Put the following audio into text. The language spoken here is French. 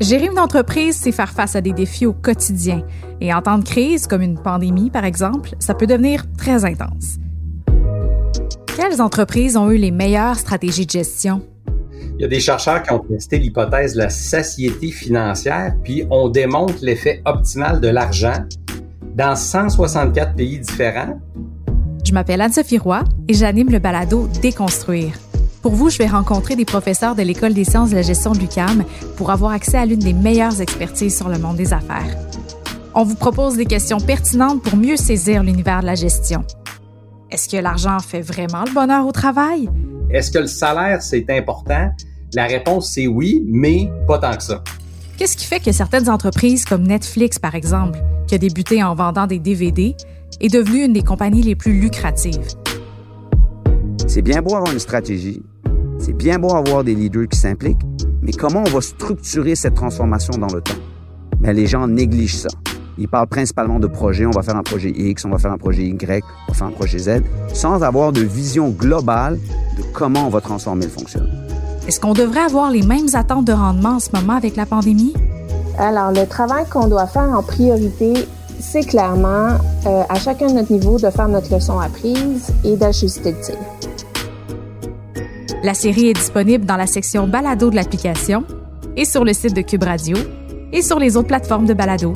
Gérer une entreprise, c'est faire face à des défis au quotidien. Et en temps de crise, comme une pandémie par exemple, ça peut devenir très intense. Quelles entreprises ont eu les meilleures stratégies de gestion? Il y a des chercheurs qui ont testé l'hypothèse de la satiété financière, puis on démontre l'effet optimal de l'argent dans 164 pays différents. Je m'appelle Anne-Sophie Roy et j'anime le balado Déconstruire pour vous, je vais rencontrer des professeurs de l'École des sciences de la gestion de l'UQAM pour avoir accès à l'une des meilleures expertises sur le monde des affaires. On vous propose des questions pertinentes pour mieux saisir l'univers de la gestion. Est-ce que l'argent fait vraiment le bonheur au travail? Est-ce que le salaire, c'est important? La réponse, c'est oui, mais pas tant que ça. Qu'est-ce qui fait que certaines entreprises comme Netflix, par exemple, qui a débuté en vendant des DVD, est devenue une des compagnies les plus lucratives? C'est bien beau avoir une stratégie, c'est bien beau avoir des leaders qui s'impliquent, mais comment on va structurer cette transformation dans le temps? Mais les gens négligent ça. Ils parlent principalement de projets. On va faire un projet X, on va faire un projet Y, on va faire un projet Z, sans avoir de vision globale de comment on va transformer le fonctionnement. Est-ce qu'on devrait avoir les mêmes attentes de rendement en ce moment avec la pandémie? Alors, le travail qu'on doit faire en priorité, c'est clairement, euh, à chacun de notre niveau, de faire notre leçon apprise et d'ajuster le tir. La série est disponible dans la section balado de l'application et sur le site de Cube Radio et sur les autres plateformes de balado.